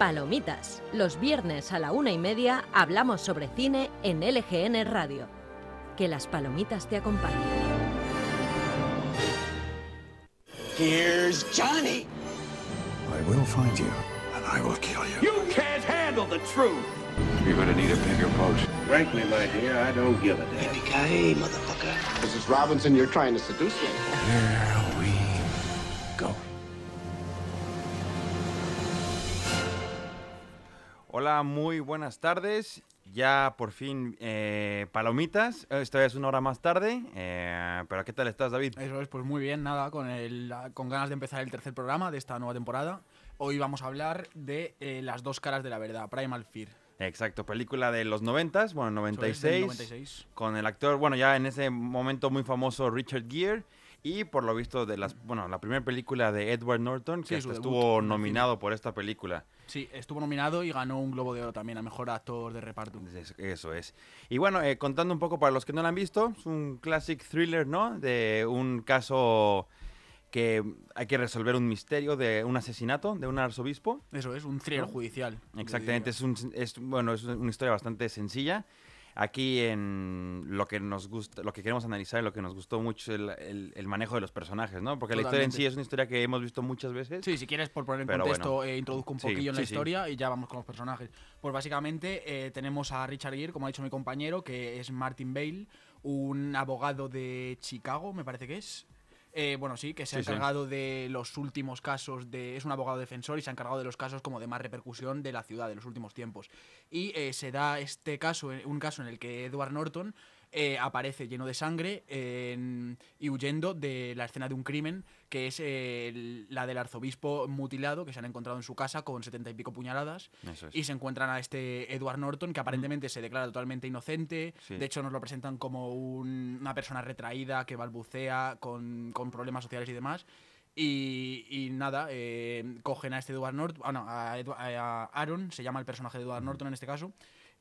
Palomitas. Los viernes a la una y media hablamos sobre cine en LGN Radio. Que las palomitas te acompañen. Here's Johnny. I will find you, and I will kill you. You can't handle the truth. You're gonna need a bigger boat. Frankly, my dear, I don't give a damn. Yippee-ki-yay, motherfucker. Mrs. Robinson, you're trying to seduce me. Hola, muy buenas tardes. Ya por fin eh, palomitas. Esta es una hora más tarde. eh, pero ¿qué tal estás, David? Eso es, pues muy bien, nada, con, el, con ganas de empezar el tercer programa de esta nueva temporada. Hoy vamos a hablar de eh, Las dos caras de la verdad, Primal Fear. Exacto, película de los 90, bueno, Eso es, del 96, 96. con el actor, bueno, ya en ese momento muy famoso Richard Gere y por lo visto de las, bueno, la primera película de Edward Norton Sí, que su hasta estuvo nominado por esta película. Sí, estuvo nominado y ganó un Globo de Oro también a Mejor Actor de Reparto. Es- Eso es. Y bueno, eh, contando un poco para los que no la han visto, es un classic thriller, ¿no? De un caso que hay que resolver un misterio de un asesinato de un arzobispo. Eso es, un thriller ¿No? judicial. Exactamente, es, un, es bueno, es una historia bastante sencilla. Aquí en lo que nos gusta, lo que queremos analizar, lo que nos gustó mucho es el, el- el manejo de los personajes, ¿no? Porque la historia en sí es una historia que hemos visto muchas veces. Sí, si quieres, por poner en Pero contexto, bueno. eh, introduzco un Sí, poquillo en la sí, sí. historia y ya vamos con los personajes. Pues básicamente eh, tenemos a Richard Gere, como ha dicho mi compañero, que es Martin Bale, un abogado de Chicago, me parece que es. Eh, bueno, sí, que se ha sí. encargado de los últimos casos de... Es un abogado defensor y se ha encargado de los casos como de más repercusión de la ciudad de los últimos tiempos. Y eh, se da este caso, un caso en el que Edward Norton eh, aparece lleno de sangre en- y huyendo de la escena de un crimen que es eh, la del arzobispo mutilado que se han encontrado en su casa con setenta y pico puñaladas es. y se encuentran a este Edward Norton que aparentemente se declara totalmente inocente Sí. de hecho nos lo presentan como un- una persona retraída que balbucea con, con problemas sociales y demás y, y nada, eh, cogen a este Edward Norton, ah, no, a, Edu- a Aaron, se llama el personaje de Edward Norton en este caso,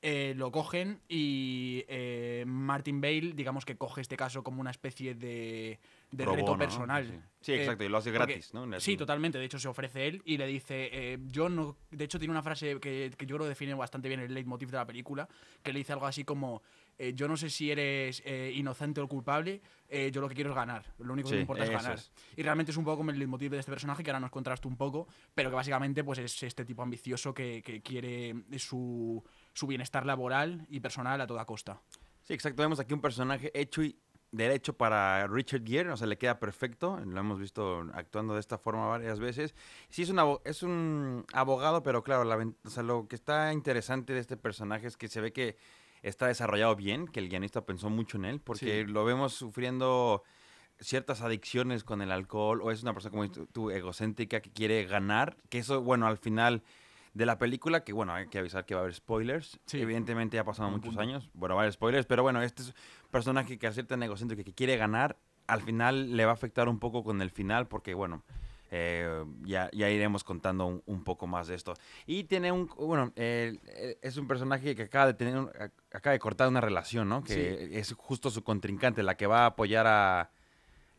eh, lo cogen y eh, Martin Bale, digamos que coge este caso como una especie de, de Pro reto bono, ¿no? personal. Sí. Sí, exacto, y lo hace porque- gratis, ¿no? Sí, totalmente. De hecho, se ofrece él y le dice, eh, yo no... De hecho, tiene una frase que, que yo creo que define bastante bien el leitmotiv de la película, que le dice algo así como, eh, yo no sé si eres eh, inocente o culpable, eh, yo lo que quiero es ganar. Lo único que me importa es ganar. es. Y realmente es un poco como el leitmotiv de este personaje, que ahora nos contrasta un poco, pero que básicamente pues es este tipo ambicioso que, que quiere su, su bienestar laboral y personal a toda costa. Sí, exacto. Vemos aquí un personaje hecho y derecho para Richard Gere, o sea, le queda perfecto. Lo hemos visto actuando de esta forma varias veces. Sí, es un, abo- es un abogado, pero claro, la ven- o sea, lo que está interesante de este personaje es que se ve que está desarrollado bien, que el guionista pensó mucho en él, porque lo vemos sufriendo ciertas adicciones con el alcohol, o es una persona como tú, egocéntrica que quiere ganar, que eso, bueno, al final de la película, que bueno, hay que avisar que va a haber spoilers. Sí. Evidentemente ya ha pasado muchos punto. años, bueno, va a haber spoilers, pero bueno, este es un personaje que al ser tan egocéntrico que quiere ganar, al final le va a afectar un poco con el final, porque bueno, eh, ya, ya iremos contando un, un poco más de esto. Y tiene un, bueno, eh, es un personaje que acaba de tener, un- acaba de cortar una relación, ¿no? Que es justo su contrincante, la que va a apoyar a,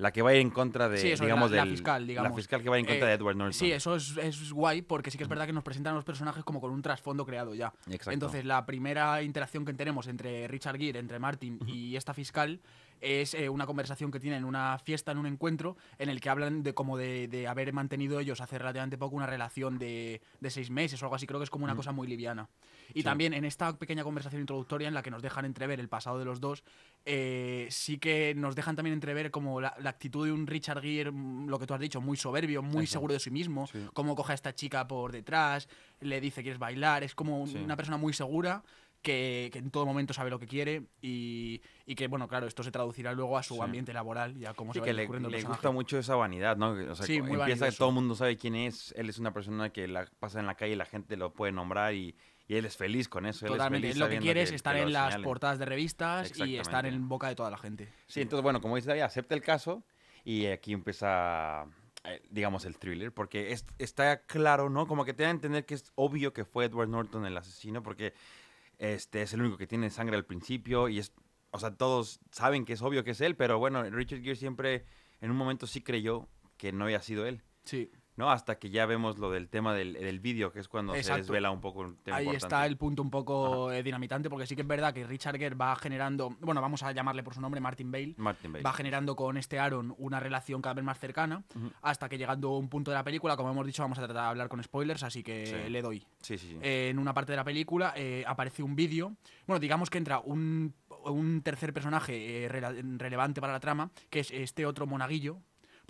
la que va a ir en contra de, Sí, eso, digamos, la, la fiscal, digamos. La fiscal que va a ir en contra Eh, de Edward Norton. Sí, eso es, es guay porque sí que es verdad que nos presentan a los personajes como con un trasfondo creado ya. Exacto. Entonces, la primera interacción que tenemos entre Richard Gere, entre Martin y esta fiscal es eh, una conversación que tienen en una fiesta, en un encuentro, en el que hablan de como de, de haber mantenido ellos hace relativamente poco una relación de, de seis meses o algo así. Creo que es como una cosa muy liviana. Y también en esta pequeña conversación introductoria en la que nos dejan entrever el pasado de los dos, eh, sí que nos dejan también entrever como la, la actitud de un Richard Gere, mm, lo que tú has dicho, muy soberbio, muy Eso. seguro de sí mismo, Sí. cómo coge a esta chica por detrás, le dice quieres bailar, es como Sí. una persona muy segura. Que, que en todo momento sabe lo que quiere y, y que, bueno, claro, esto se traducirá luego a su Sí. ambiente laboral y a cómo Sí, se va que le, el le gusta mucho esa vanidad, ¿no? O sea, Sí, empieza que vanidoso. todo el mundo sabe quién es. Él es una persona que la pasa en la calle y la gente lo puede nombrar y, y él es feliz con eso. él es Totalmente, feliz lo que quiere es estar en las señalen. portadas de revistas y estar en boca de toda la gente. Sí, entonces, bueno, como dice David, acepta el caso y aquí empieza, eh, digamos, el thriller, porque es- está claro, ¿no? Como que te da a entender que es obvio que fue Edward Norton el asesino, porque este es el único que tiene sangre al principio y es, o sea, todos saben que es obvio que es él, pero bueno, Richard Gere siempre en un momento sí creyó que no había sido él. Sí. ¿No? Hasta que ya vemos lo del tema del, del vídeo, que es cuando se desvela un poco un tema Ahí importante. está el punto un poco eh, dinamitante, porque sí que es verdad que Richard Gere va generando, bueno, vamos a llamarle por su nombre, Martin Bale, Martin Bale. va generando con este Aaron una relación cada vez más cercana, hasta que llegando a un punto de la película, como hemos dicho, vamos a tratar de hablar con spoilers, así que Sí. le doy. Sí, sí, sí. Eh, en una parte de la película eh, aparece un vídeo, bueno, digamos que entra un, un tercer personaje eh, relevante para la trama, que es este otro monaguillo.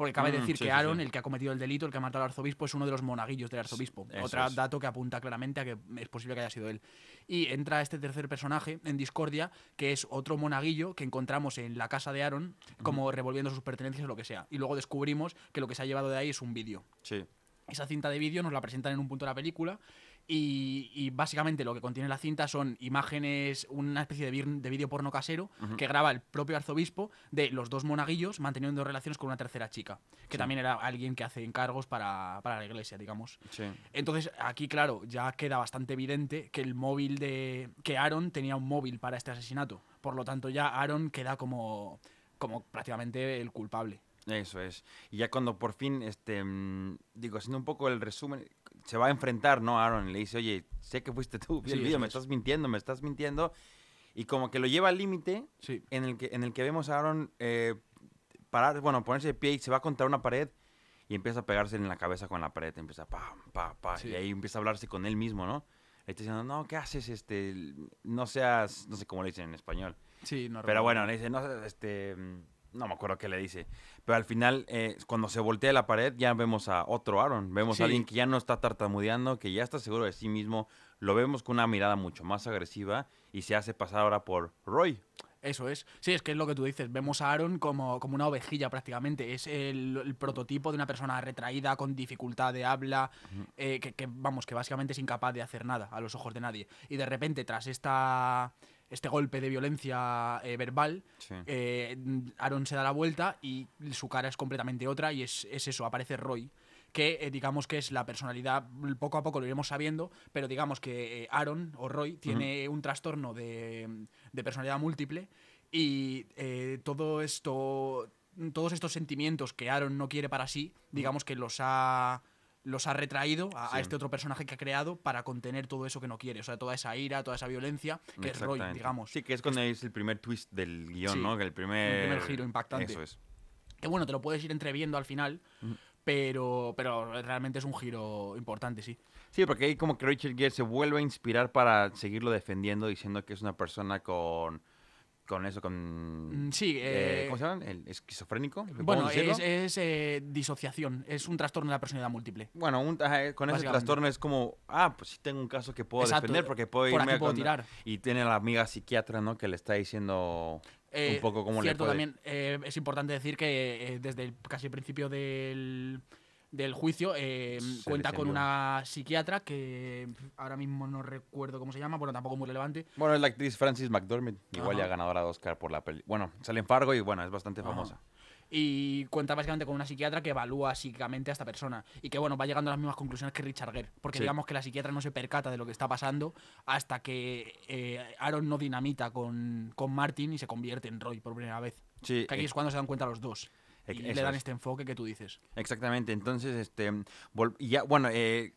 Porque cabe Mm, decir sí, que Aaron, sí. el que ha cometido el delito, el que ha matado al arzobispo, es uno de los monaguillos del arzobispo. Otro es. dato que apunta claramente a que es posible que haya sido él. Y entra este tercer personaje en Discordia, que es otro monaguillo que encontramos en la casa de Aaron, como revolviendo sus pertenencias o lo que sea. Y luego descubrimos que lo que se ha llevado de ahí es un vídeo. Sí. Esa cinta de vídeo nos la presentan en un punto de la película y, y básicamente lo que contiene la cinta son imágenes, una especie de, vídeo porno casero que graba el propio arzobispo de los dos monaguillos manteniendo relaciones con una tercera chica, que también era alguien que hace encargos para, para la iglesia, digamos. Sí. Entonces, aquí, claro, ya queda bastante evidente que el móvil de. que Aaron tenía un móvil para este asesinato. Por lo tanto, ya Aaron queda como. como prácticamente el culpable. Eso es. Y ya cuando por fin, este, mm, digo, haciendo un poco el resumen, se va a enfrentar, ¿no? Aaron le dice, oye, sé que fuiste tú, Sí, el video, eso me es. estás mintiendo, me estás mintiendo. Y como que lo lleva al límite Sí. en el que en el que vemos a Aaron eh, parar, bueno, ponerse de pie y se va contra una pared y empieza a pegarse en la cabeza con la pared, empieza pa, pa, pa, Sí. y ahí empieza a hablarse con él mismo, ¿no? Le está diciendo, no, ¿qué haces? Este, no seas, no sé cómo le dicen en español. Sí, no Pero bueno, le dice, no, este, mm, no me acuerdo qué le dice. Pero al final, eh, cuando se voltea la pared, ya vemos a otro Aaron. Vemos Sí. a alguien que ya no está tartamudeando, que ya está seguro de sí mismo. Lo vemos con una mirada mucho más agresiva y se hace pasar ahora por Roy. Eso es. Sí, es que es lo que tú dices. Vemos a Aaron como, como una ovejilla prácticamente. Es el, el prototipo de una persona retraída, con dificultad de habla, eh, que, que, vamos, que básicamente es incapaz de hacer nada a los ojos de nadie. Y de repente, tras esta, este golpe de violencia eh, verbal, Sí. eh, Aaron se da la vuelta y su cara es completamente otra y es, es eso, aparece Roy que eh, digamos que es la personalidad, poco a poco lo iremos sabiendo, pero digamos que eh, Aaron o Roy tiene un trastorno de, de personalidad múltiple y eh, todo esto, todos estos sentimientos que Aaron no quiere para sí, digamos que los ha los ha retraído a, este otro personaje que ha creado para contener todo eso que no quiere, o sea, toda esa ira, toda esa violencia, que es Roy, digamos. Sí, que es cuando es el primer twist del guion, Sí, ¿no? Que el primer... primer giro impactante. Eso es. Que bueno, te lo puedes ir entreviendo al final, pero, pero realmente es un giro importante, sí. Sí, porque ahí como que Richard Gere se vuelve a inspirar para seguirlo defendiendo, diciendo que es una persona con... Con eso, con... Mm, sí, eh, eh, ¿Cómo se llama? ¿El esquizofrénico? Bueno, es, es, eh, disociación, es un trastorno de la personalidad múltiple. Bueno, un- ajá, con ese trastorno es como, ah, pues sí tengo un caso que puedo Exacto, defender porque puedo por irme a puedo con- tirar. Y tiene la amiga psiquiatra, ¿no? Que le está diciendo Eh, un poco cómo le puede... también eh, es importante decir que eh, desde el casi el principio del, del juicio eh, cuenta con una psiquiatra que ahora mismo no recuerdo cómo se llama, bueno, tampoco muy relevante. Bueno, es la actriz Francis McDormand, igual Ajá. ya ganadora de Oscar por la peli. Bueno, sale en Fargo y bueno, es bastante Ajá. famosa. Y cuenta básicamente con una psiquiatra que evalúa psíquicamente a esta persona. Y que, bueno, va llegando a las mismas conclusiones que Richard Gere. Porque Sí. digamos que la psiquiatra no se percata de lo que está pasando hasta que eh, Aaron no dinamita con, con Martin y se convierte en Roy por primera vez. Sí, Que aquí ex- es cuando se dan cuenta los dos. Y le dan es. este enfoque que tú dices. exactamente. Entonces, este, y ya, bueno, eh,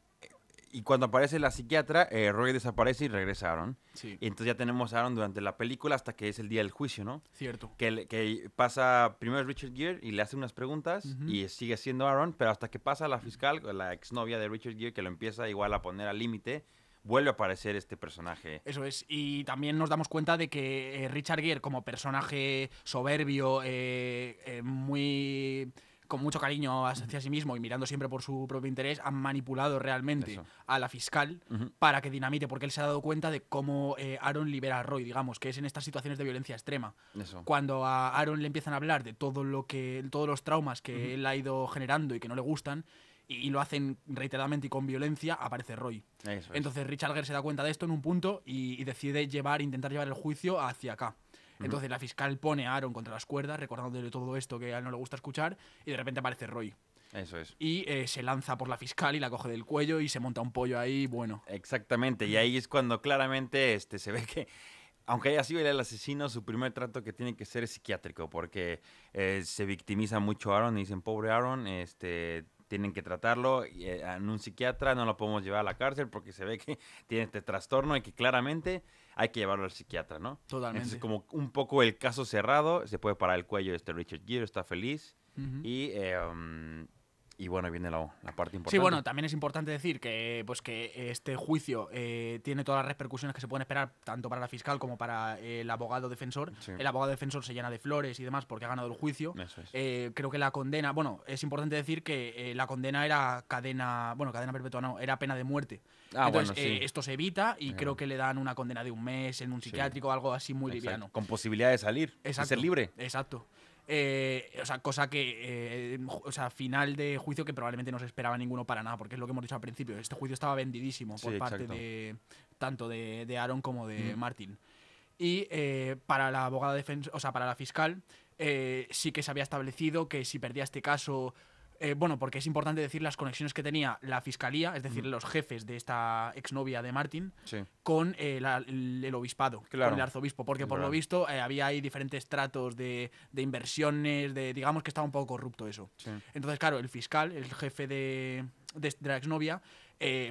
y cuando aparece la psiquiatra, eh, Roy desaparece y regresa Aaron. Sí, Y entonces ya tenemos a Aaron durante la película hasta que es el día del juicio, ¿no? cierto. Que, que pasa primero Richard Gere y le hace unas preguntas y sigue siendo Aaron, pero hasta que pasa la fiscal, la exnovia de Richard Gere, que lo empieza igual a poner al límite, vuelve a aparecer este personaje. Eso es. Y también nos damos cuenta de que eh, Richard Gere, como personaje soberbio, eh, eh, muy con mucho cariño hacia sí mismo y mirando siempre por su propio interés, han manipulado realmente Eso. a la fiscal para que dinamite, porque él se ha dado cuenta de cómo eh, Aaron libera a Roy, digamos, que es en estas situaciones de violencia extrema. Eso. Cuando a Aaron le empiezan a hablar de todo lo que, todos los traumas que él ha ido generando y que no le gustan, y, y lo hacen reiteradamente y con violencia, aparece Roy. Es. Entonces Richard Gere se da cuenta de esto en un punto y, y decide llevar, intentar llevar el juicio hacia acá. Entonces la fiscal pone a Aaron contra las cuerdas, recordándole todo esto que a él no le gusta escuchar, y de repente aparece Roy. Eso es. Y eh, se lanza por la fiscal y la coge del cuello y se monta un pollo ahí, bueno. Exactamente, y ahí es cuando claramente este, se ve que, aunque haya sido el asesino, su primer trato que tiene que ser es psiquiátrico, porque eh, se victimiza mucho a Aaron y dicen, pobre Aaron, este, tienen que tratarlo eh, en un psiquiatra, no lo podemos llevar a la cárcel porque se ve que tiene este trastorno y que claramente hay que llevarlo al psiquiatra, ¿no? Totalmente. Entonces, como un poco el caso cerrado, se puede parar el cuello este Richard Gere, está feliz y, eh, um, y bueno, viene la, la parte importante. Sí, bueno, también es importante decir que, pues, que este juicio eh, tiene todas las repercusiones que se pueden esperar tanto para la fiscal como para eh, el abogado defensor. Sí. El abogado defensor se llena de flores y demás porque ha ganado el juicio. Eso es. Eh, creo que la condena, bueno, es importante decir que eh, la condena era cadena, bueno, cadena perpetua no, era pena de muerte. Ah, Entonces, bueno, sí. eh, esto se evita y creo que le dan una condena de un mes en un psiquiátrico, algo así muy Exacto, liviano. Con posibilidad de salir, de ser libre. Exacto. Eh, o sea, cosa que. eh, o sea, final de juicio que probablemente no se esperaba ninguno para nada, porque es lo que hemos dicho al principio. Este juicio estaba vendidísimo por Sí, parte de. tanto de, de Aaron como de Ujú. Martin. Y eh, para la abogada defensa, o sea, para la fiscal, sí que se había establecido que si perdía este caso. Eh, bueno, porque es importante decir las conexiones que tenía la fiscalía, es decir, los jefes de esta exnovia de Martin, Sí. con eh, la- el, el obispado, Claro. con el arzobispo, porque por lo visto eh, había ahí diferentes tratos de, de inversiones, de digamos que estaba un poco corrupto eso. Sí. Entonces, claro, el fiscal, el jefe de, de, de la exnovia,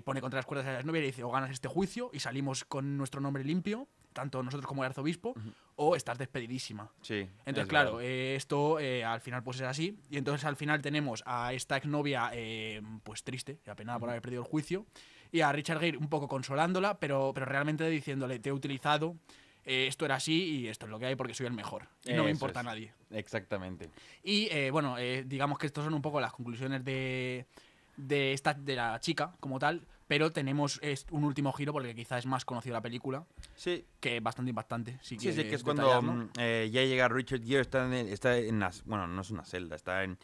pone contra las cuerdas a la exnovia y le dice, o ganas este juicio y salimos con nuestro nombre limpio, tanto nosotros como el arzobispo, o estás despedidísima. Sí. Entonces, es claro, eh, esto eh, al final pues es así. Y entonces al final tenemos a esta exnovia eh, pues triste y apenada por haber perdido el juicio. Y a Richard Gere un poco consolándola, pero, pero realmente diciéndole, te he utilizado, eh, esto era así y esto es lo que hay porque soy el mejor. Y no me importa es. a nadie. Exactamente. Y eh, bueno, eh, digamos que estos son un poco las conclusiones de, de, esta, de la chica como tal. Pero tenemos un último giro porque quizá es más conocido la película, Sí, que es bastante impactante. Si Sí, sí, que es cuando mm, eh, ya llega Richard Gere, está en, el- está en las, bueno, no es una celda, está en,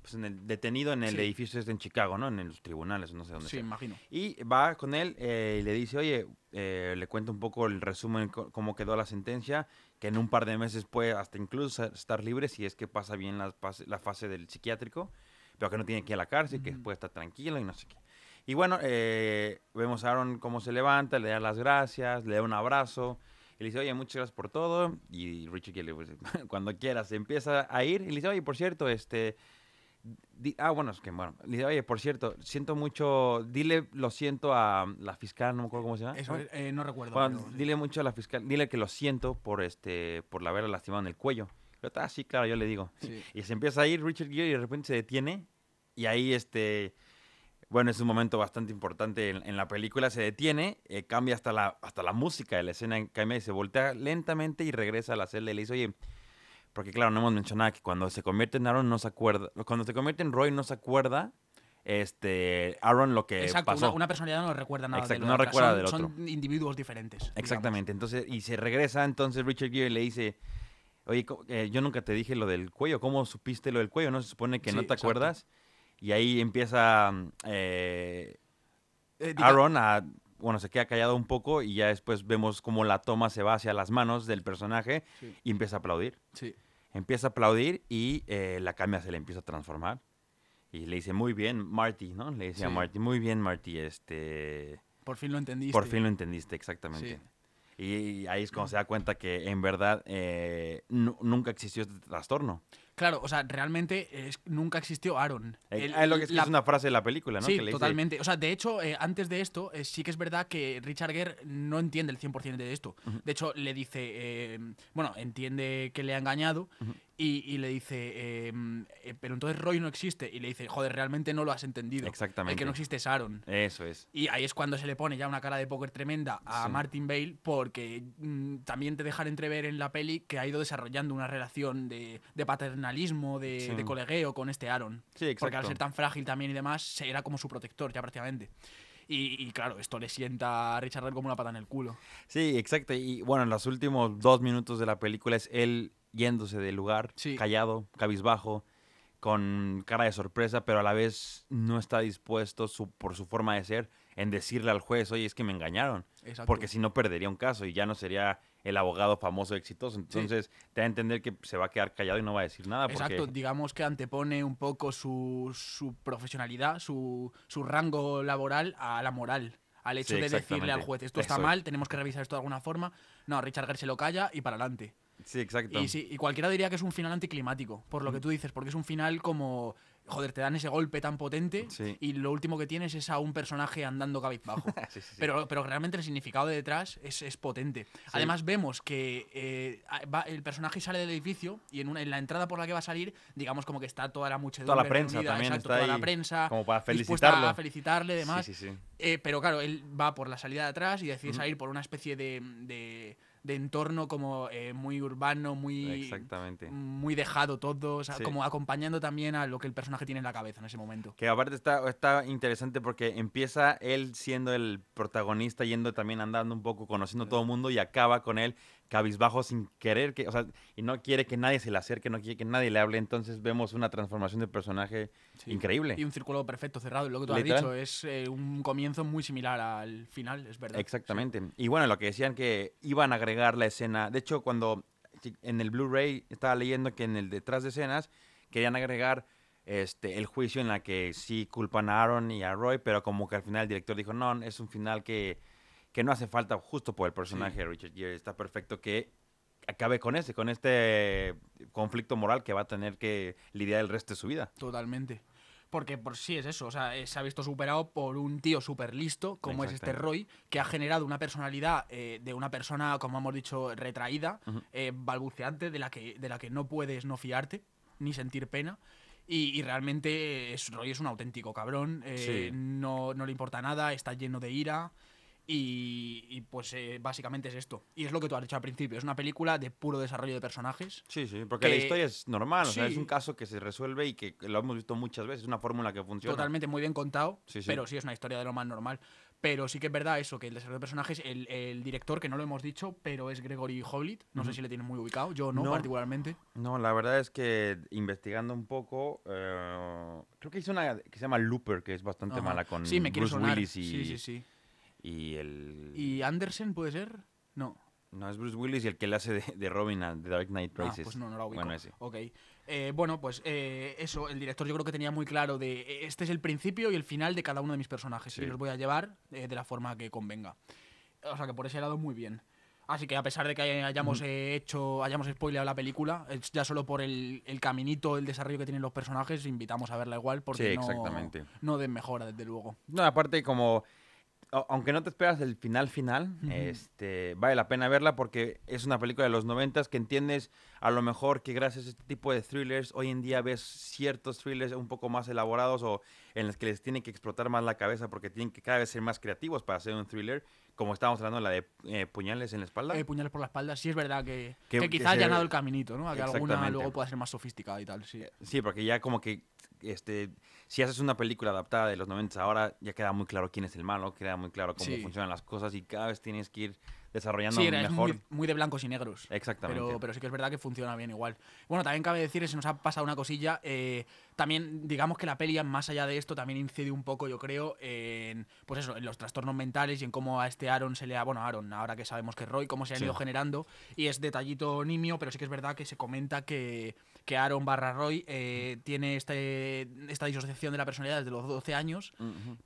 pues en el, detenido en el Sí. edificio este en Chicago, ¿no? En los tribunales, no sé dónde Sí, sea. imagino. Y va con él eh, y le dice, oye, eh, le cuenta un poco el resumen, cómo quedó la sentencia, que en un par de meses puede hasta incluso estar libre si es que pasa bien la, la fase del psiquiátrico, pero que no tiene que ir a la cárcel, que puede estar tranquilo y no sé qué. Y bueno, eh, vemos a Aaron cómo se levanta, le da las gracias, le da un abrazo. Y le dice, oye, muchas gracias por todo. Y Richard Gere, le dice, cuando quieras, empieza a ir. Y le dice, oye, por cierto, este... di- ah, bueno, es que bueno. Le dice, oye, por cierto, siento mucho... Dile lo siento a la fiscal, no me acuerdo cómo se llama. Eso, ¿no? eh, no recuerdo. Bueno, pero- dile mucho a la fiscal, dile que lo siento por este, por la haberla lastimado en el cuello. Pero, ah, sí, claro, yo le digo. Sí. Y se empieza a ir Richard Gere y de repente se detiene. Y ahí, este, bueno, es un momento bastante importante en, en la película. Se detiene, eh, cambia hasta la, hasta la música de la escena, cambia y se voltea lentamente y regresa a la celda y le dice, oye, porque claro, no hemos mencionado que cuando se convierte en Aaron no se acuerda, cuando se convierte en Roy no se acuerda, este, Aaron lo que Exacto, pasó. una, una personalidad no recuerda nada Exacto, de no recuerda son, del son otro. individuos diferentes. digamos. Exactamente, entonces, y se regresa, entonces Richard Gere le dice, oye, eh, yo nunca te dije lo del cuello, ¿cómo supiste lo del cuello? ¿No se supone que Sí, no te exacto. acuerdas? Y ahí empieza mm, eh, Eh, Aaron a, bueno, se queda callado un poco y ya después vemos cómo la toma se va hacia las manos del personaje Sí. y empieza a aplaudir. Sí. Empieza a aplaudir y eh, la cambia se le empieza a transformar. Y le dice, muy bien, Marty, ¿no? Le dice a. Marty, muy bien, Marty, este... Por fin lo entendiste. Por fin lo entendiste, exactamente. Sí. Y ahí es cuando se da cuenta que en verdad eh, nu- nunca existió este trastorno. Claro, o sea, realmente es- nunca existió Aaron. Eh, El- es lo que es, la- es una frase de la película, ¿no? Sí, Que le dice, totalmente. O sea, de hecho, eh, antes de esto, eh, sí que es verdad que Richard Gere no entiende el 100% de esto. De hecho, le dice, eh, bueno, entiende que le ha engañado y, y le dice, eh, eh, pero entonces Roy no existe. Y le dice, joder, realmente no lo has entendido. El Exactamente. que no existe es Aaron. Eso es. Y ahí es cuando se le pone ya una cara de póker tremenda a Sí. Martin Bale, porque mm, también te dejan entrever en la peli que ha ido desarrollando una relación de, de paternalismo, de, Sí. de colegueo con este Aaron. Sí, Porque al exacto. ser tan frágil también y demás, era como su protector ya prácticamente. Y, y claro, esto le sienta a Richard Gere como una pata en el culo. Sí, exacto. Y bueno, en los últimos dos minutos de la película es él yéndose del lugar, Sí. callado, cabizbajo, con cara de sorpresa, pero a la vez no está dispuesto, su- por su forma de ser, en decirle al juez, oye, es que me engañaron. Exacto. Porque si no perdería un caso y ya no sería el abogado famoso exitoso. Entonces, te da a entender que se va a quedar callado y no va a decir nada. Porque, Exacto, digamos que antepone un poco su, su profesionalidad, su, su rango laboral a la moral. Al hecho Sí, de decirle al juez, esto está Eso mal, tenemos que revisar esto de alguna forma. No, Richard Gere se lo calla y para adelante. Sí, exacto. Y, sí, y cualquiera diría que es un final anticlimático, por lo que tú dices, porque es un final como joder, te dan ese golpe tan potente Sí. y lo último que tienes es a un personaje andando cabizbajo. Sí. Pero, pero realmente el significado de detrás es, es potente. Además, vemos que eh, va- el personaje sale del edificio y en, una, en la entrada por la que va a salir, digamos como que está toda la muchedumbre. Toda la prensa reunida, también exacto, está toda la ahí prensa. como para felicitarlo. a felicitarle y demás. Eh, pero claro, él va por la salida de atrás y decide salir por una especie de, de- de entorno como eh, muy urbano, muy, Exactamente. muy dejado todo, o sea, Sí. como acompañando también a lo que el personaje tiene en la cabeza en ese momento. Que aparte está, está interesante porque empieza él siendo el protagonista, yendo también andando un poco, conociendo todo el mundo y acaba con él cabizbajo sin querer que, o sea, y no quiere que nadie se le acerque, no quiere que nadie le hable, entonces vemos una transformación de personaje increíble. Y un círculo perfecto cerrado, lo que tú has dicho, es eh, un comienzo muy similar al final, es verdad. Exactamente. Y bueno, lo que decían que iban a agregar la escena, de hecho cuando en el Blu-ray estaba leyendo que en el detrás de escenas querían agregar este el juicio en la que sí culpan a Aaron y a Roy, pero como que al final el director dijo, no, es un final que, que no hace falta justo por el personaje de Richard Gere, está perfecto que acabe con ese, con este conflicto moral que va a tener que lidiar el resto de su vida. Totalmente. Porque por sí es eso, o sea, eh, se ha visto superado por un tío súper listo, como es este. Roy, que ha generado una personalidad eh, de una persona, como hemos dicho, retraída, eh, balbuceante, de la, que, de la que no puedes no fiarte, ni sentir pena. Y, y realmente es, Roy es un auténtico cabrón, eh, Sí. no, no le importa nada, está lleno de ira. Y, y, pues eh, básicamente es esto. Y es lo que tú has dicho al principio, es una película de puro desarrollo de personajes. Sí, sí, porque la historia es normal, o sea, es un caso que se resuelve y que lo hemos visto muchas veces, es una fórmula que funciona. Totalmente muy bien contado, Sí, sí. pero sí es una historia de lo más normal. Pero sí que es verdad eso, que el desarrollo de personajes, el, el director, que no lo hemos dicho, pero es Gregory Hoblit, no sé si le tienen muy ubicado, yo no, No. particularmente. No, la verdad es que investigando un poco, eh, creo que hizo una que se llama Looper, que es bastante Ajá. mala con sí, me quiere Bruce sonar. Willis y, Sí, sí, sí. Y el... ¿Y Anderson puede ser? No. No, es Bruce Willis y el que le hace de, de Robin a The Dark Knight Ah, Rises. pues no, no la ubico. Bueno, ese. Ok. Eh, bueno, pues eh, eso, el director yo creo que tenía muy claro de eh, este es el principio y el final de cada uno de mis personajes Sí. y los voy a llevar eh, de la forma que convenga. O sea que por ese lado muy bien. Así que a pesar de que hayamos hecho, hayamos spoileado la película, ya solo por el, el caminito, el desarrollo que tienen los personajes, invitamos a verla igual porque Sí, no, exactamente. no den mejora, desde luego. No, aparte como... Aunque no te esperas el final final, este, vale la pena verla porque es una película de los noventas que entiendes a lo mejor que gracias a este tipo de thrillers hoy en día ves ciertos thrillers un poco más elaborados o en los que les tienen que explotar más la cabeza porque tienen que cada vez ser más creativos para hacer un thriller, como estábamos hablando la de eh, puñales en la espalda. Eh, puñales por la espalda, sí es verdad que, Que- que que quizás se- haya dado el caminito, ¿no? A que alguna luego pueda ser más sofisticada y tal, sí. Sí, porque ya como que este si haces una película adaptada de los 90 ahora ya queda muy claro quién es el malo, queda muy claro cómo Sí. funcionan las cosas y cada vez tienes que ir desarrollando Sí, era- es mejor. muy, muy de blancos y negros. Exactamente. Pero, pero sí que es verdad que funciona bien igual. Bueno, también cabe decir, se nos ha pasado una cosilla. eh, también, digamos que la peli, más allá de esto, también incide un poco, yo creo, en, pues eso, en los trastornos mentales y en cómo a este Aaron se le ha. Bueno, Aaron, ahora que sabemos que es Roy, cómo se han Sí. ido generando. Y es detallito nimio, pero sí que es verdad que se comenta que, que Aaron barra Roy eh, tiene este, esta disociación de la personalidad desde los 12 años,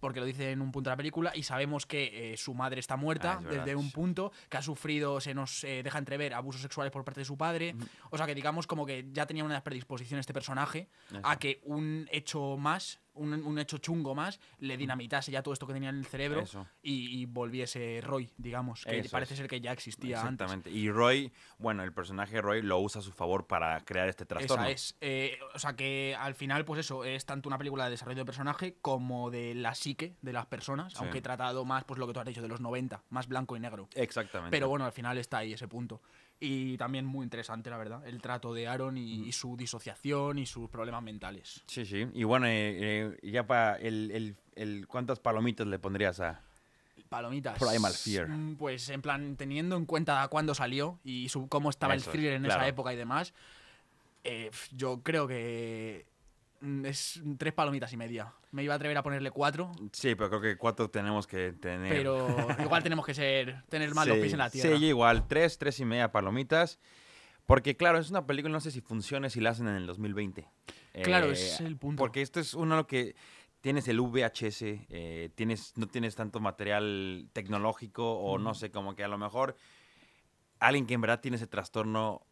porque lo dice en un punto de la película, y sabemos que eh, su madre está muerta Ah, es desde un punto, que ha sufrido, se nos eh, deja entrever abusos sexuales por parte de su padre. O sea que digamos como que ya tenía una predisposición este personaje a que un hecho más, un, un hecho chungo más, le dinamitase ya todo esto que tenía en el cerebro y, y volviese Roy, digamos, que Eso parece es. ser que ya existía antes. Exactamente. Y Roy, bueno, el personaje Roy lo usa a su favor para crear este trastorno. Esa es. Eh, o sea que al final, pues eso, es tanto una película de desarrollo de personaje como de la psique de las personas, Sí. aunque he tratado más, pues lo que tú has dicho, de los 90, más blanco y negro. Exactamente. Pero bueno, al final está ahí ese punto. Y también muy interesante, la verdad, el trato de Aaron y, y su disociación y sus problemas mentales. Sí, sí. Y bueno, eh, eh, ya para el, el, el- ¿Cuántas palomitas le pondrías a...? Palomitas. Primal Fear. Mm, Pues en plan, teniendo en cuenta cuándo salió y su- cómo estaba Eso el thriller en claro. esa época y demás, eh, yo creo que mm, es tres palomitas y media. Me iba a atrever a ponerle cuatro, Sí, pero creo que cuatro tenemos que tener. pero igual tenemos que ser tener más los Sí, pies en la tierra. Sí, igual. Tres, tres y media palomitas. Porque claro, es una película, no sé si funcione si la hacen en el 2020. Claro, Eh, es el punto. Porque esto es uno que tienes el VHS, eh, tienes, no tienes tanto material tecnológico o no sé, como que a lo mejor alguien que en verdad tiene ese trastorno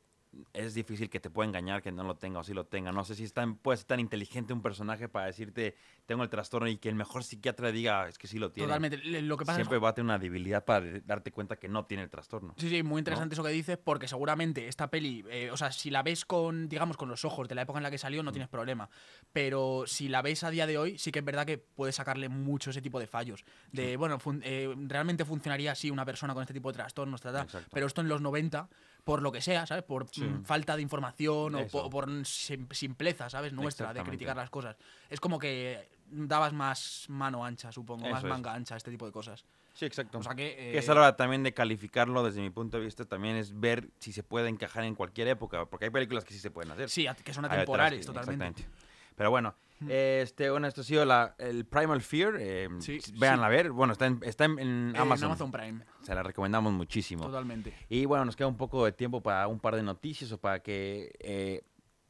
es difícil que te pueda engañar que no lo tenga o sí lo tenga. No sé si es tan, puede ser tan inteligente un personaje para decirte, tengo el trastorno y que el mejor psiquiatra diga, es que sí lo tiene. Totalmente. Lo que pasa Siempre es va a tener una debilidad para darte cuenta que no tiene el trastorno. Sí, sí, muy interesante eso que dices, porque seguramente esta peli, eh, o sea, si la ves con, digamos, con los ojos de la época en la que salió, Mm. no tienes problema. Pero si la ves a día de hoy, sí que es verdad que puedes sacarle mucho ese tipo de fallos. De, bueno, fun- eh, realmente funcionaría así una persona con este tipo de trastornos, ta, ta, Exacto. pero esto en los 90, por lo que sea, ¿sabes? Por Sí. mm, falta de información o Eso. por, sim- simpleza, ¿sabes? Nuestra, de criticar las cosas. Es como que dabas más mano ancha, supongo, más Eso es. manga ancha este tipo de cosas. Sí, exacto. O sea que... Que es eh, a la hora también de calificarlo desde mi punto de vista, también es ver si se puede encajar en cualquier época, porque hay películas que sí se pueden hacer. Sí, que son atemporales, totalmente. Pero bueno, este, bueno, esto ha sido la, el Primal Fear. Eh, Sí, Vean sí. a ver. Bueno, está en, está en, en Eh, Amazon. En Amazon Prime, Se la recomendamos muchísimo. totalmente. Y bueno, nos queda un poco de tiempo para un par de noticias o para que eh,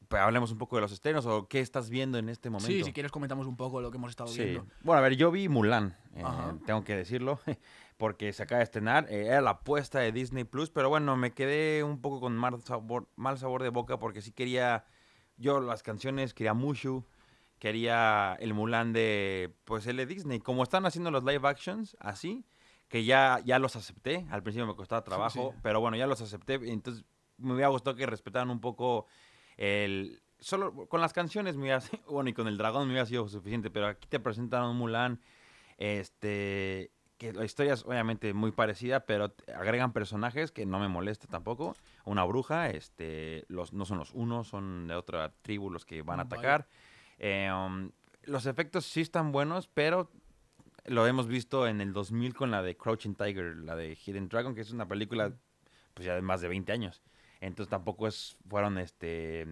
pues, hablemos un poco de los estrenos o qué estás viendo en este momento. Sí, si quieres comentamos un poco lo que hemos estado Sí. viendo. Bueno, a ver, yo vi Mulan, eh, tengo que decirlo, porque se acaba de estrenar. eh, era la apuesta de Disney Plus, pero bueno, me quedé un poco con mal sabor, mal sabor de boca porque sí quería. Yo las canciones, quería Mushu, quería el Mulan de. Pues el de Disney. Como están haciendo los live actions, así, que ya, ya los acepté. Al principio me costaba trabajo, sí. pero bueno, ya los acepté. Entonces me hubiera gustado que respetaran un poco el. Solo con las canciones, me hubiera, bueno, y con el dragón me hubiera sido suficiente, pero aquí te presentan un Mulan, este, que la historia es obviamente muy parecida, pero agregan personajes que no me molesta tampoco. Una bruja, este, los, no son los unos, son de otra tribu los que van a atacar. Eh, um, los efectos sí están buenos, pero lo hemos visto en el 2000 con la de Crouching Tiger, la de Hidden Dragon, que es una película pues ya de más de 20 años. Entonces tampoco es fueron este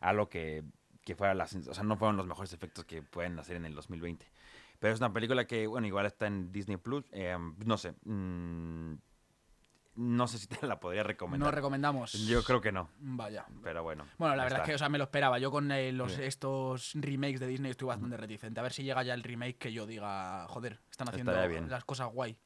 algo que, que fuera las, o sea, no fueron los mejores efectos que pueden hacer en el 2020. Pero es una película que, bueno, igual está en Disney Plus. eh, no sé. mm, no sé si te la podría recomendar. No recomendamos. Yo creo que no. Vaya. Pero bueno. Bueno, la verdad es que, o sea, me lo esperaba. Yo con eh, los, estos remakes de Disney estoy bastante reticente. A ver si llega ya el remake que yo diga, joder, están haciendo las cosas guay.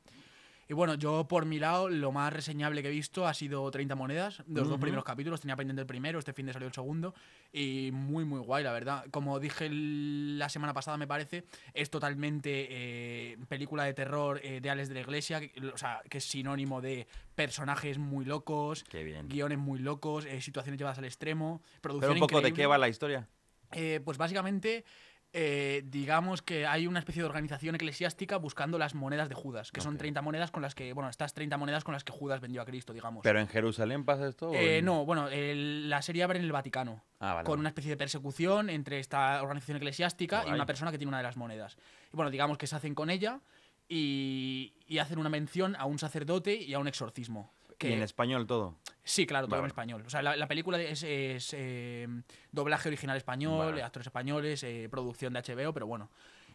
Y bueno, yo por mi lado, lo más reseñable que he visto ha sido 30 monedas. De los dos primeros capítulos, tenía pendiente el primero, este fin de salió el segundo. Y muy, muy guay, la verdad. Como dije la semana pasada, me parece, es totalmente eh, película de terror eh, de Alex de la Iglesia, que, o sea, que es sinónimo de personajes muy locos, guiones muy locos, eh, situaciones llevadas al extremo, Pero producción un poco de qué va la historia. Eh, pues básicamente, eh, digamos que hay una especie de organización eclesiástica buscando las monedas de Judas, que son Ok. 30 monedas con las que, bueno, estas 30 monedas con las que Judas vendió a Cristo, digamos. ¿Pero en Jerusalén pasa esto? Eh, en- no, bueno, el- la serie abre en el Vaticano, Ah, vale, con vale. una especie de persecución entre esta organización eclesiástica y una persona que tiene una de las monedas. Y bueno, digamos que se hacen con ella y, y hacen una mención a un sacerdote y a un exorcismo. Y en español todo. Sí, claro, todo Vale, en español. O sea, la, la película es, es, eh, doblaje original español, Vale. actores españoles, eh, producción de HBO, pero bueno.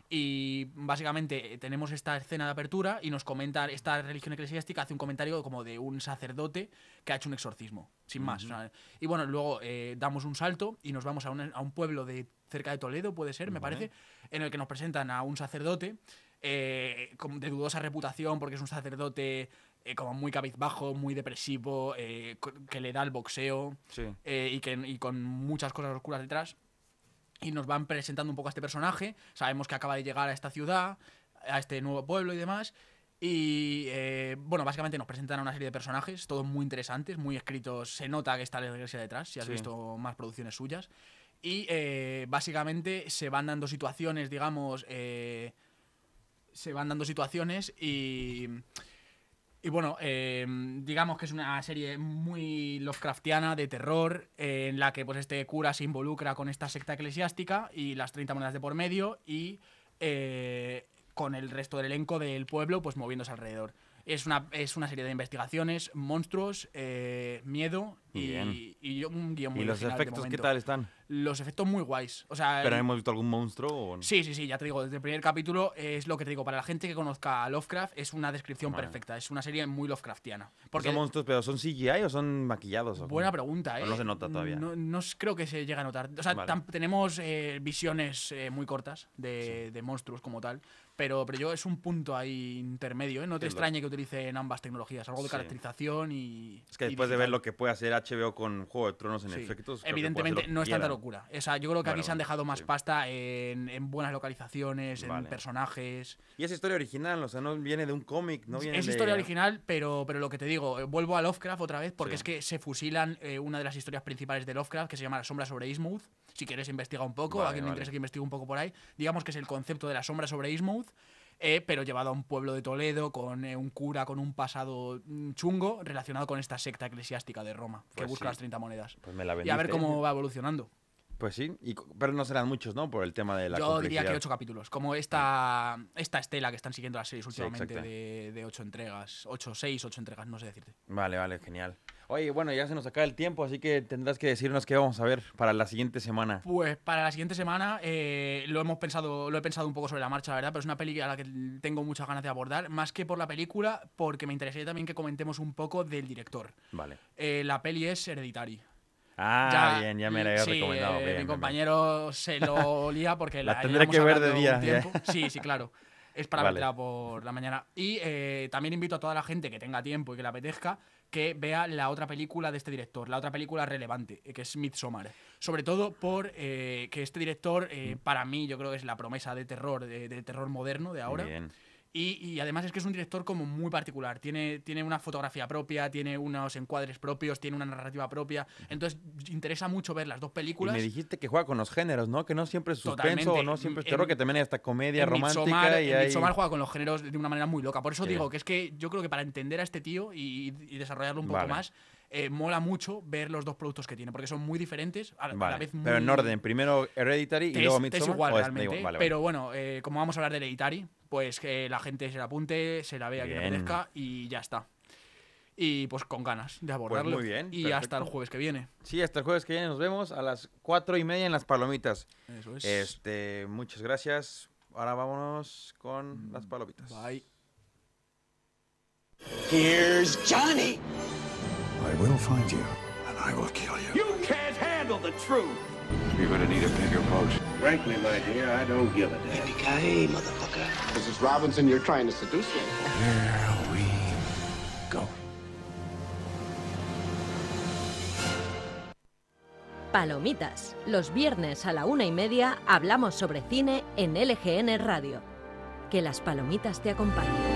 Y básicamente eh, tenemos esta escena de apertura y nos comenta, esta religión eclesiástica hace un comentario como de un sacerdote que ha hecho un exorcismo, sin más. o sea, y bueno, luego eh, damos un salto y nos vamos a un, a un pueblo de cerca de Toledo, puede ser, me Vale. parece, en el que nos presentan a un sacerdote eh, de dudosa reputación porque es un sacerdote eh, como muy cabizbajo, muy depresivo, eh, que le da el boxeo Sí. eh, y, que, y con muchas cosas oscuras detrás. Y nos van presentando un poco a este personaje. Sabemos que acaba de llegar a esta ciudad, a este nuevo pueblo y demás. Y eh, bueno, básicamente nos presentan a una serie de personajes, todos muy interesantes, muy escritos. Se nota que está la iglesia detrás, si has Sí. visto más producciones suyas. Y eh, básicamente se van dando situaciones, digamos, eh, se van dando situaciones y... Y bueno, eh, digamos que es una serie muy Lovecraftiana de terror, eh, en la que pues este cura se involucra con esta secta eclesiástica y las 30 monedas de por medio y eh, con el resto del elenco del pueblo pues moviéndose alrededor. Es una, es una serie de investigaciones, monstruos, eh, miedo y, Bien. y un guion muy ¿Y los de efectos qué tal están? Los efectos muy guys. O sea, ¿Pero el- hemos visto algún monstruo? O... Sí, sí, sí, ya te digo, desde el primer capítulo es lo que te digo, para la gente que conozca a Lovecraft es una descripción Vale. perfecta, es una serie muy Lovecraftiana. Porque ¿Son monstruos, pero son CGI o son maquillados? o buena pregunta, ¿eh? O no se nota todavía. No, no creo que se llegue a notar. O sea, Vale. tenemos eh, visiones eh, muy cortas de, de monstruos como tal, Pero, pero yo es un punto ahí intermedio, ¿eh? No te extrañe que utilicen ambas tecnologías, algo de Sí. caracterización y. Es que después de ver lo que puede hacer HBO con Juego de Tronos en Sí. efectos, Evidentemente no es tanta locura. O sea, yo creo que aquí se han dejado más sí. pasta en, en buenas localizaciones, en personajes. Y es historia original, o sea, no viene de un cómic, no viene es de- historia original, pero, pero lo que te digo, eh, vuelvo a Lovecraft otra vez, porque es que se fusilan eh, una de las historias principales de Lovecraft, que se llama La sombra sobre Eastmouth. Si quieres investiga un poco, Vale, a quien le vale. interesa que investigue un poco por ahí. Digamos que es el concepto de la sombra sobre Eh, pero llevado a un pueblo de Toledo, con eh, un cura con un pasado mm, chungo, relacionado con esta secta eclesiástica de Roma, que Pues busca sí. las 30 monedas. Pues me la Y a ver cómo va evolucionando. Pues sí, y, pero no serán muchos, ¿no? Por el tema de la Yo diría que ocho capítulos. Como esta, esta estela que están siguiendo las series últimamente de, de ocho entregas. Ocho, seis, ocho entregas, no sé decirte. Vale, vale, genial. Oye, bueno, ya se nos acaba el tiempo, así que tendrás que decirnos qué vamos a ver para la siguiente semana. Pues para la siguiente semana eh, lo hemos pensado, lo he pensado un poco sobre la marcha, la verdad, pero es una peli a la que tengo muchas ganas de abordar, más que por la película, porque me interesaría también que comentemos un poco del director. Vale. Eh, la peli es Hereditary. Ah, bien, ya me la habías sí, recomendado. eh, bien, mi bien, bien. compañero se lo lía porque La la, tendré que ver de día, ya. tiempo. Sí, sí, claro. Es para Vale. verla por la mañana. Y eh, también invito a toda la gente que tenga tiempo y que le apetezca que vea la otra película de este director, la otra película relevante, eh, que es Midsommar. Sobre todo por eh, que este director, eh, para mí, yo creo que es la promesa de terror, de, de terror moderno de ahora. Bien. Y, y además es que es un director como muy particular. Tiene, tiene una fotografía propia, tiene unos encuadres propios, tiene una narrativa propia. Entonces interesa mucho ver las dos Y películas. me dijiste que juega con los géneros, ¿no? Que no siempre es suspenso o no siempre es En- terror, que también hay hasta comedia en romántica Midsommar, y en hay... Midsommar juega con los géneros de una manera muy loca. Por eso digo que es que yo creo que para entender a este tío y, y desarrollarlo un poco Vale. más, eh, mola mucho ver los dos productos que tiene, porque son muy diferentes, a, a la vez muy... pero en orden, primero Hereditary y luego es Midsommar. igual ¿o es- realmente, igual? Vale, pero bueno, eh, como vamos a hablar de Hereditary, pues que la gente se la apunte, se la vea quien le apetezca y ya está. Y pues con ganas de abordarlo. muy bien, Y hasta el jueves que viene. Sí, hasta el jueves que viene nos vemos a las cuatro y media en Las Palomitas. Eso es. Este, muchas gracias. Ahora vámonos con las palomitas. Bye. Here's Johnny. I will find you, and I will kill you. You can't handle the truth. You're gonna need a bigger boat. Frankly, my dear, I don't give a damn. Yippee-ki-yay, motherfucker. Mrs. Robinson, you're trying to seduce me. Here we go. Palomitas. Los viernes a la una y media hablamos sobre cine en LGN Radio. Que las palomitas te acompañen.